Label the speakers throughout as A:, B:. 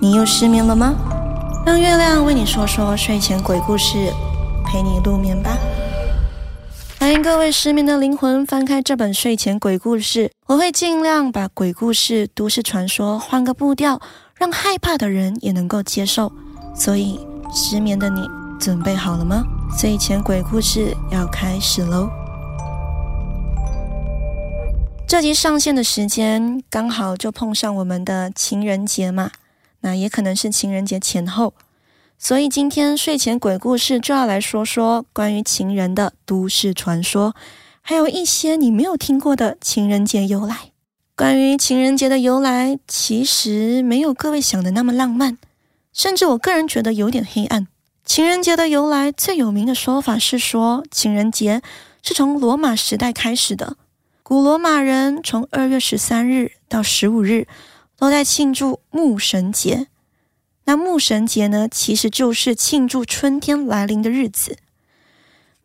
A: 你又失眠了吗？让月亮为你说说睡前鬼故事，陪你入眠吧。欢迎各位失眠的灵魂翻开这本睡前鬼故事，我会尽量把鬼故事、都市传说换个步调，让害怕的人也能够接受。所以，失眠的你准备好了吗？睡前鬼故事要开始喽！这集上线的时间刚好就碰上我们的情人节嘛，那也可能是情人节前后，所以今天睡前鬼故事就要来说说关于情人的都市传说，还有一些你没有听过的情人节由来。关于情人节的由来，其实没有各位想的那么浪漫，甚至我个人觉得有点黑暗。情人节的由来最有名的说法是说，情人节是从罗马时代开始的。古罗马人从二月十三日到十五日都在庆祝牧神节。那牧神节呢，其实就是庆祝春天来临的日子。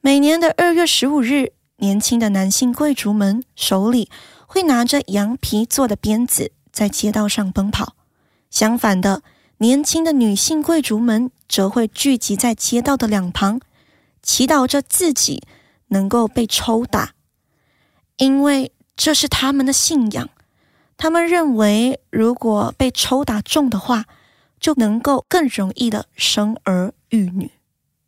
A: 每年的二月十五日，年轻的男性贵族们手里会拿着羊皮做的鞭子，在街道上奔跑；相反的，年轻的女性贵族们则会聚集在街道的两旁，祈祷着自己能够被抽打。因为这是他们的信仰，他们认为如果被抽打中的话，就能够更容易的生儿育女。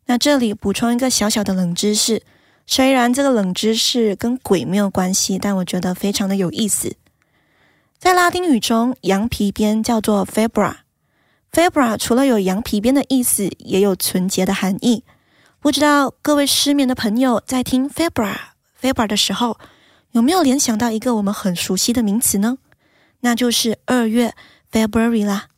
A: 那这里补充一个小小的冷知识，虽然这个冷知识跟鬼没有关系，但我觉得非常的有意思。在拉丁语中，羊皮鞭叫做 febra，febra 除了有羊皮鞭的意思，也有纯洁的含义。不知道各位失眠的朋友在听 febra febra 的时候。有没有联想到一个我们很熟悉的名词呢？那就是二月 （February） 啦。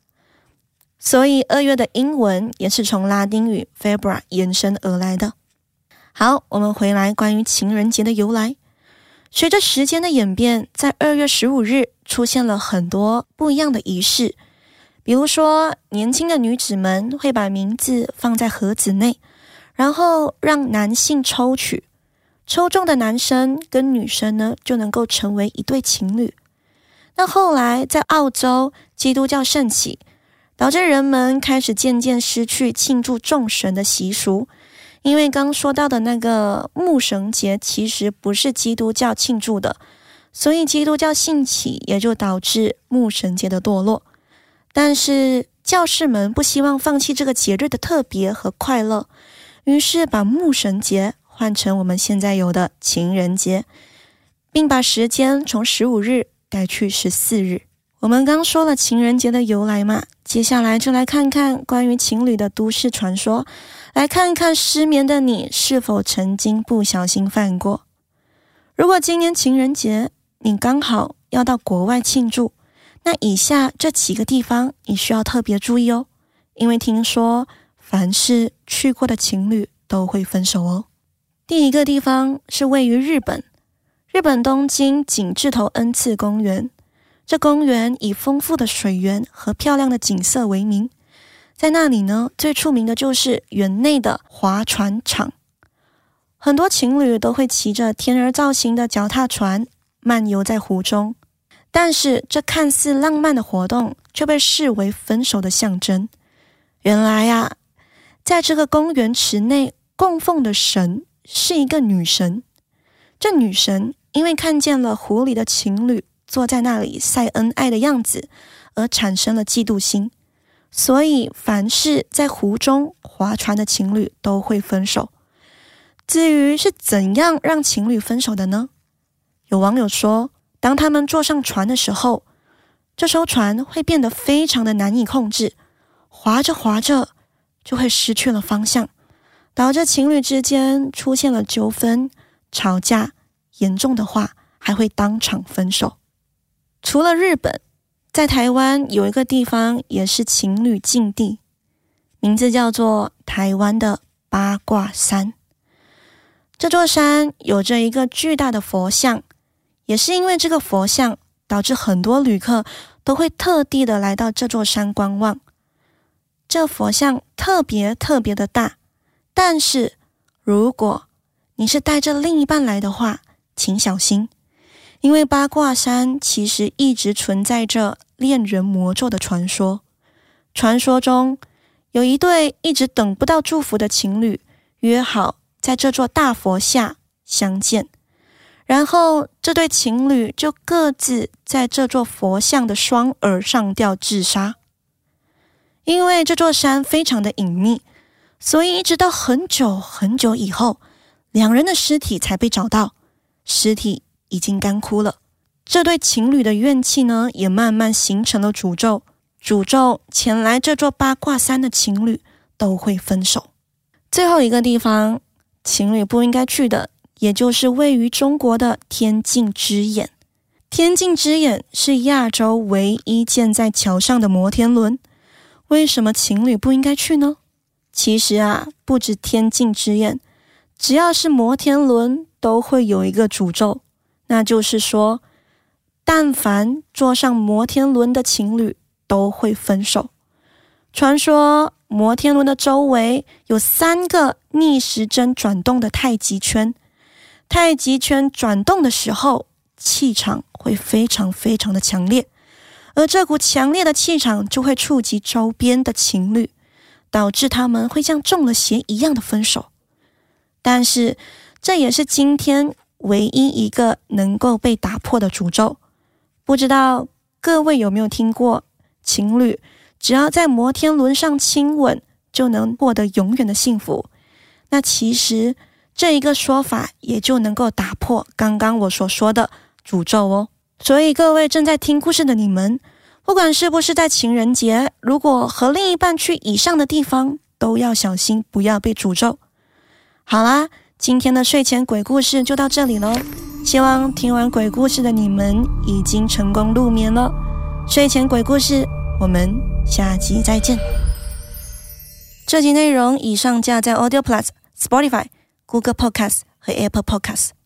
A: 所以二月的英文也是从拉丁语 “February” 延伸而来的。好，我们回来关于情人节的由来。随着时间的演变，在二月十五日出现了很多不一样的仪式，比如说，年轻的女子们会把名字放在盒子内，然后让男性抽取。抽中的男生跟女生呢，就能够成为一对情侣。那后来在澳洲，基督教盛起，导致人们开始渐渐失去庆祝众神的习俗。因为刚说到的那个牧神节，其实不是基督教庆祝的，所以基督教兴起，也就导致牧神节的堕落。但是教士们不希望放弃这个节日的特别和快乐，于是把牧神节。换成我们现在有的情人节，并把时间从十五日改去十四日。我们刚说了情人节的由来嘛，接下来就来看看关于情侣的都市传说，来看看失眠的你是否曾经不小心犯过。如果今年情人节你刚好要到国外庆祝，那以下这几个地方你需要特别注意哦，因为听说凡是去过的情侣都会分手哦。第一个地方是位于日本，日本东京景致头恩赐公园。这公园以丰富的水源和漂亮的景色为名，在那里呢，最出名的就是园内的划船场。很多情侣都会骑着天鹅造型的脚踏船漫游在湖中，但是这看似浪漫的活动却被视为分手的象征。原来呀，在这个公园池内供奉的神。是一个女神，这女神因为看见了湖里的情侣坐在那里晒恩爱的样子，而产生了嫉妒心，所以凡是在湖中划船的情侣都会分手。至于是怎样让情侣分手的呢？有网友说，当他们坐上船的时候，这艘船会变得非常的难以控制，划着划着就会失去了方向。导致情侣之间出现了纠纷、吵架，严重的话还会当场分手。除了日本，在台湾有一个地方也是情侣禁地，名字叫做台湾的八卦山。这座山有着一个巨大的佛像，也是因为这个佛像，导致很多旅客都会特地的来到这座山观望。这佛像特别特别的大。但是，如果你是带着另一半来的话，请小心，因为八卦山其实一直存在着恋人魔咒的传说。传说中有一对一直等不到祝福的情侣，约好在这座大佛下相见。然后，这对情侣就各自在这座佛像的双耳上吊自杀。因为这座山非常的隐秘，所以一直到很久很久以后，两人的尸体才被找到，尸体已经干枯了。这对情侣的怨气呢，也慢慢形成了诅咒，诅咒前来这座八卦山的情侣都会分手。最后一个地方，情侣不应该去的。也就是位于中国的天境之眼。天境之眼是亚洲唯一建在桥上的摩天轮。为什么情侣不应该去呢？其实啊，不止天境之眼，只要是摩天轮都会有一个诅咒，那就是说，但凡坐上摩天轮的情侣都会分手。传说摩天轮的周围有三个逆时针转动的太极圈。太极圈转动的时候，气场会非常非常的强烈，而这股强烈的气场就会触及周边的情侣，导致他们会像中了邪一样的分手。但是，这也是今天唯一一个能够被打破的诅咒。不知道各位有没有听过，情侣只要在摩天轮上亲吻就能获得永远的幸福？那其实。这一个说法也就能够打破刚刚我所说的诅咒哦。所以各位正在听故事的你们，不管是不是在情人节，如果和另一半去以上的地方，都要小心，不要被诅咒。好啦，今天的睡前鬼故事就到这里喽。希望听完鬼故事的你们已经成功入眠了。睡前鬼故事，我们下集再见。这集内容已上架在 Audio Plus、Spotify。Google Podcast 和 Apple Podcast。